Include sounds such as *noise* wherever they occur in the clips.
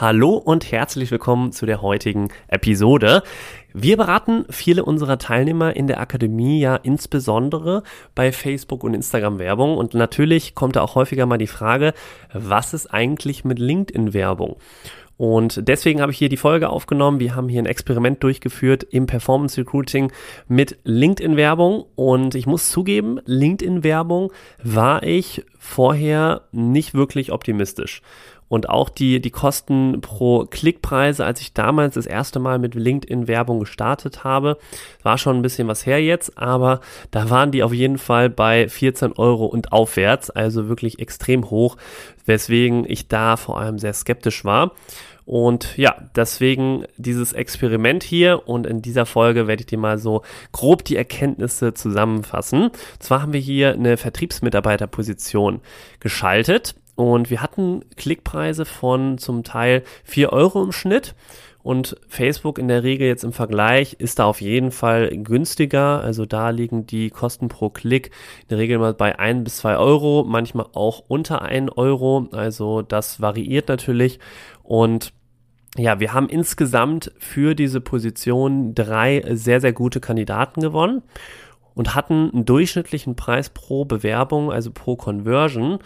Hallo und herzlich willkommen zu der heutigen Episode. Wir beraten viele unserer Teilnehmer in der Akademie ja insbesondere bei Facebook und Instagram Werbung und natürlich kommt da auch häufiger mal die Frage, was ist eigentlich mit LinkedIn Werbung? Und deswegen habe ich hier die Folge aufgenommen. Wir haben hier ein Experiment durchgeführt im Performance Recruiting mit LinkedIn-Werbung. Und ich muss zugeben, LinkedIn-Werbung war ich vorher nicht wirklich optimistisch. Und auch die, die Kosten pro Klickpreise, als ich damals das erste Mal mit LinkedIn-Werbung gestartet habe, war schon ein bisschen was her jetzt, aber da waren die auf jeden Fall bei 14 Euro und aufwärts, also wirklich extrem hoch, weswegen ich da vor allem sehr skeptisch war. Und ja, deswegen dieses Experiment hier und in dieser Folge werde ich dir mal so grob die Erkenntnisse zusammenfassen. Zwar haben wir hier eine Vertriebsmitarbeiterposition geschaltet und wir hatten Klickpreise von zum Teil 4 Euro im Schnitt. Und Facebook in der Regel jetzt im Vergleich ist da auf jeden Fall günstiger. Also da liegen die Kosten pro Klick in der Regel mal bei 1 bis 2 Euro, manchmal auch unter 1 Euro. Also das variiert natürlich. Und ja, wir haben insgesamt für diese Position drei sehr, sehr gute Kandidaten gewonnen und hatten einen durchschnittlichen Preis pro Bewerbung, also pro Conversion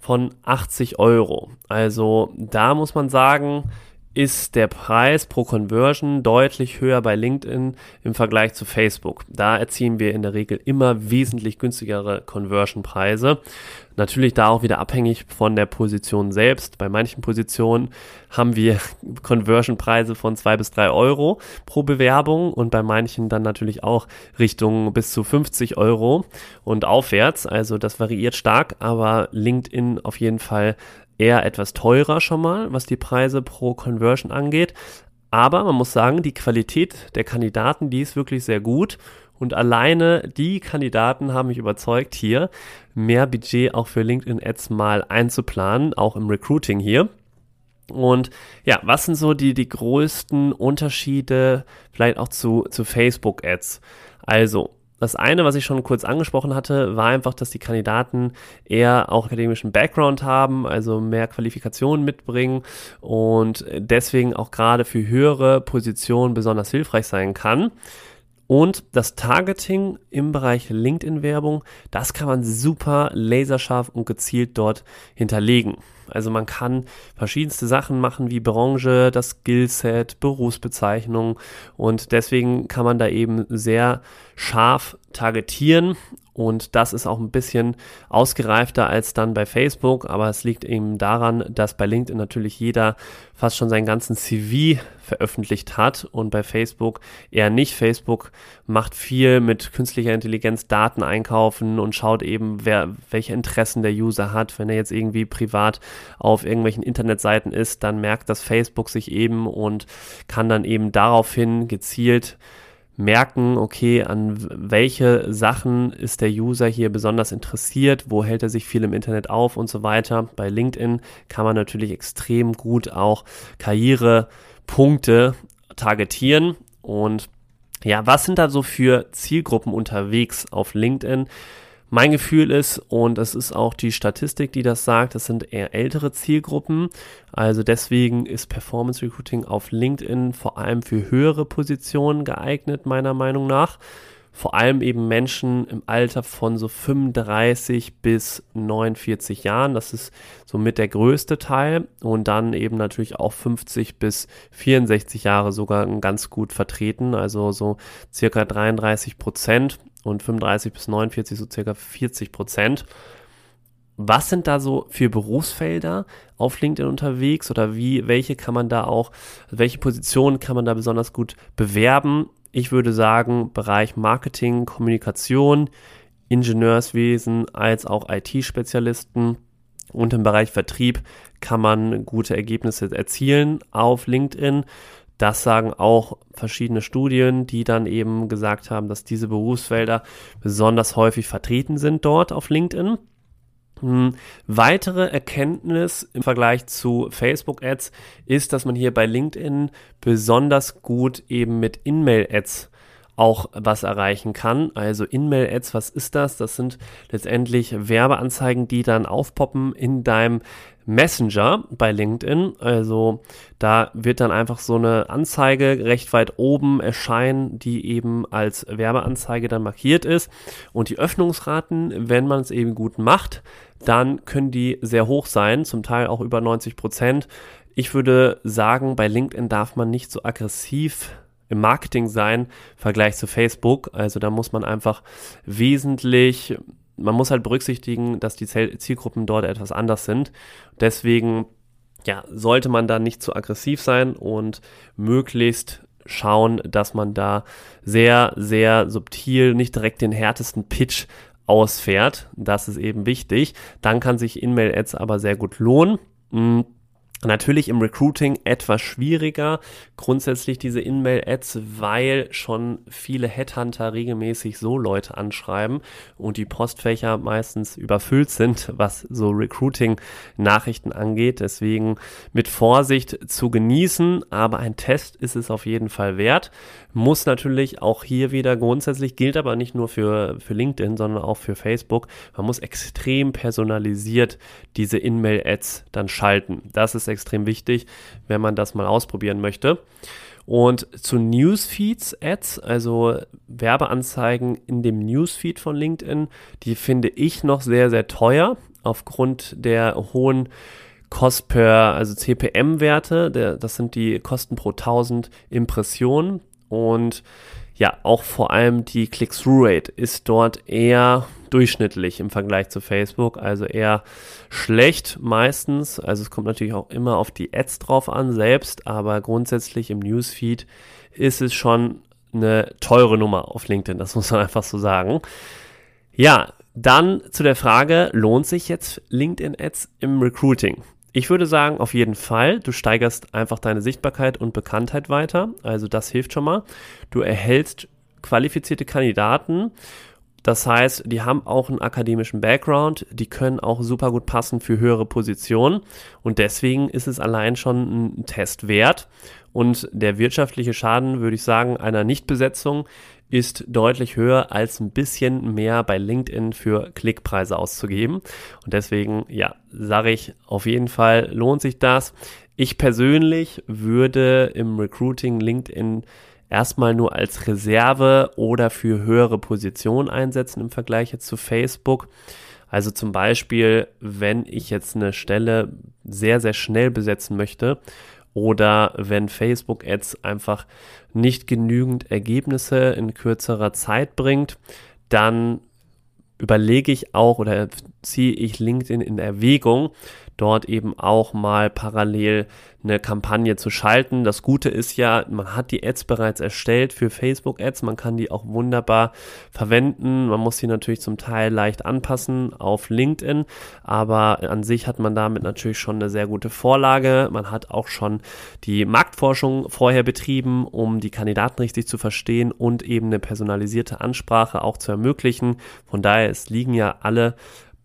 von 80 Euro. Also da muss man sagen, ist der Preis pro Conversion deutlich höher bei LinkedIn im Vergleich zu Facebook. Da erzielen wir in der Regel immer wesentlich günstigere Conversion-Preise. Natürlich da auch wieder abhängig von der Position selbst. Bei manchen Positionen haben wir *laughs* Conversion-Preise von zwei bis drei Euro pro Bewerbung und bei manchen dann natürlich auch Richtung bis zu 50 Euro und aufwärts. Also das variiert stark, aber LinkedIn auf jeden Fall eher etwas teurer schon mal, was die Preise pro Conversion angeht. Aber man muss sagen, die Qualität der Kandidaten, die ist wirklich sehr gut. Und alleine die Kandidaten haben mich überzeugt, hier mehr Budget auch für LinkedIn Ads mal einzuplanen, auch im Recruiting hier. Und ja, was sind so die, die größten Unterschiede vielleicht auch zu, zu Facebook Ads? Also, das eine, was ich schon kurz angesprochen hatte, war einfach, dass die Kandidaten eher auch akademischen Background haben, also mehr Qualifikationen mitbringen und deswegen auch gerade für höhere Positionen besonders hilfreich sein kann. Und das Targeting im Bereich LinkedIn-Werbung, das kann man super laserscharf und gezielt dort hinterlegen. Also man kann verschiedenste Sachen machen wie Branche, das Skillset, Berufsbezeichnung. Und deswegen kann man da eben sehr scharf targetieren und das ist auch ein bisschen ausgereifter als dann bei Facebook, aber es liegt eben daran, dass bei LinkedIn natürlich jeder fast schon seinen ganzen CV veröffentlicht hat und bei Facebook eher nicht. Facebook macht viel mit künstlicher Intelligenz Daten einkaufen und schaut eben, wer, welche Interessen der User hat. Wenn er jetzt irgendwie privat auf irgendwelchen Internetseiten ist, dann merkt das Facebook sich eben und kann dann eben daraufhin gezielt merken, okay, an welche Sachen ist der User hier besonders interessiert, wo hält er sich viel im Internet auf und so weiter. Bei LinkedIn kann man natürlich extrem gut auch Karrierepunkte targetieren und ja, was sind da so für Zielgruppen unterwegs auf LinkedIn? Mein Gefühl ist, und es ist auch die Statistik, die das sagt, das sind eher ältere Zielgruppen. Also deswegen ist Performance Recruiting auf LinkedIn vor allem für höhere Positionen geeignet, meiner Meinung nach. Vor allem eben Menschen im Alter von so 35 bis 49 Jahren. Das ist somit der größte Teil. Und dann eben natürlich auch 50 bis 64 Jahre sogar ganz gut vertreten. Also so circa 33 Prozent und 35 bis 49 so circa 40 Prozent. Was sind da so für Berufsfelder auf LinkedIn unterwegs oder wie, welche kann man da auch, welche Positionen kann man da besonders gut bewerben? Ich würde sagen, Bereich Marketing, Kommunikation, Ingenieurswesen als auch IT-Spezialisten und im Bereich Vertrieb kann man gute Ergebnisse erzielen auf LinkedIn. Das sagen auch verschiedene Studien, die dann eben gesagt haben, dass diese Berufsfelder besonders häufig vertreten sind dort auf LinkedIn. Hm, weitere Erkenntnis im Vergleich zu Facebook-Ads ist, dass man hier bei LinkedIn besonders gut eben mit In-Mail-Ads auch was erreichen kann. Also In-Mail-Ads, was ist das? Das sind letztendlich Werbeanzeigen, die dann aufpoppen in deinem Messenger bei LinkedIn. Also da wird dann einfach so eine Anzeige recht weit oben erscheinen, die eben als Werbeanzeige dann markiert ist. Und die Öffnungsraten, wenn man es eben gut macht, dann können die sehr hoch sein, zum Teil auch über 90 Prozent. Ich würde sagen, bei LinkedIn darf man nicht so aggressiv im Marketing sein im Vergleich zu Facebook. Also da muss man einfach wesentlich, man muss halt berücksichtigen, dass die Zielgruppen dort etwas anders sind. Deswegen ja, sollte man da nicht zu aggressiv sein und möglichst schauen, dass man da sehr, sehr subtil nicht direkt den härtesten Pitch ausfährt. Das ist eben wichtig. Dann kann sich In-Mail-Ads aber sehr gut lohnen. Natürlich im Recruiting etwas schwieriger, grundsätzlich diese In-Mail-Ads, weil schon viele Headhunter regelmäßig so Leute anschreiben und die Postfächer meistens überfüllt sind, was so Recruiting-Nachrichten angeht. Deswegen mit Vorsicht zu genießen, aber ein Test ist es auf jeden Fall wert. Muss natürlich auch hier wieder grundsätzlich, gilt aber nicht nur für, für LinkedIn, sondern auch für Facebook. Man muss extrem personalisiert diese In-Mail-Ads dann schalten. Das ist extrem wichtig, wenn man das mal ausprobieren möchte. Und zu Newsfeeds Ads, also Werbeanzeigen in dem Newsfeed von LinkedIn, die finde ich noch sehr, sehr teuer aufgrund der hohen Cost per, also CPM-Werte, das sind die Kosten pro 1000 Impressionen und ja, auch vor allem die Click-Through-Rate ist dort eher durchschnittlich im Vergleich zu Facebook, also eher schlecht meistens. Also es kommt natürlich auch immer auf die Ads drauf an selbst, aber grundsätzlich im Newsfeed ist es schon eine teure Nummer auf LinkedIn, das *laughs* muss man einfach so sagen. Ja, dann zu der Frage, lohnt sich jetzt LinkedIn-Ads im Recruiting? Ich würde sagen, auf jeden Fall. Du steigerst einfach deine Sichtbarkeit und Bekanntheit weiter. Also das hilft schon mal. Du erhältst qualifizierte Kandidaten. Das heißt, die haben auch einen akademischen Background, die können auch super gut passen für höhere Positionen und deswegen ist es allein schon ein Test wert. Und der wirtschaftliche Schaden, würde ich sagen, einer Nichtbesetzung ist deutlich höher, als ein bisschen mehr bei LinkedIn für Klickpreise auszugeben. Und deswegen, ja, sage ich, auf jeden Fall lohnt sich das. Ich persönlich würde im Recruiting LinkedIn erstmal nur als Reserve oder für höhere Positionen einsetzen im Vergleich jetzt zu Facebook. Also zum Beispiel, wenn ich jetzt eine Stelle sehr, sehr schnell besetzen möchte oder wenn Facebook-Ads einfach nicht genügend Ergebnisse in kürzerer Zeit bringt, dann überlege ich auch oder ziehe ich LinkedIn in Erwägung, dort eben auch mal parallel eine Kampagne zu schalten. Das Gute ist ja, man hat die Ads bereits erstellt für Facebook Ads, man kann die auch wunderbar verwenden. Man muss sie natürlich zum Teil leicht anpassen auf LinkedIn, aber an sich hat man damit natürlich schon eine sehr gute Vorlage. Man hat auch schon die Marktforschung vorher betrieben, um die Kandidaten richtig zu verstehen und eben eine personalisierte Ansprache auch zu ermöglichen. Von daher, es liegen ja alle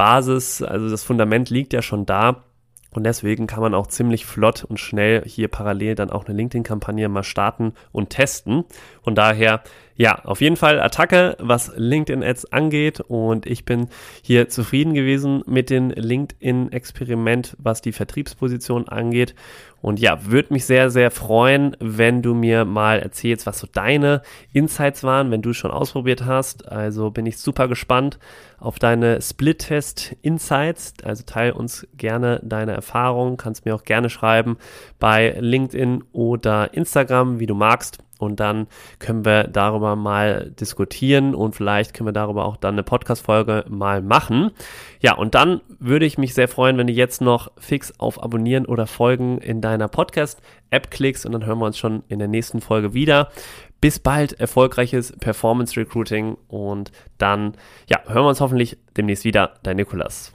Basis, also das Fundament liegt ja schon da. Und deswegen kann man auch ziemlich flott und schnell hier parallel dann auch eine LinkedIn-Kampagne mal starten und testen. Von daher, ja, auf jeden Fall Attacke, was LinkedIn-Ads angeht. Und ich bin hier zufrieden gewesen mit dem LinkedIn-Experiment, was die Vertriebsposition angeht. Und ja, würde mich sehr, sehr freuen, wenn du mir mal erzählst, was so deine Insights waren, wenn du schon ausprobiert hast. Also bin ich super gespannt auf deine Split-Test-Insights. Also teil uns gerne deine Erfahrungen, kannst mir auch gerne schreiben bei LinkedIn oder Instagram, wie du magst. Und dann können wir darüber mal diskutieren und vielleicht können wir darüber auch dann eine Podcast-Folge mal machen. Ja, und dann würde ich mich sehr freuen, wenn du jetzt noch fix auf Abonnieren oder Folgen in deiner Podcast-App klickst und dann hören wir uns schon in der nächsten Folge wieder. Bis bald, erfolgreiches Performance Recruiting und dann, ja, hören wir uns hoffentlich demnächst wieder. Dein Nikolas.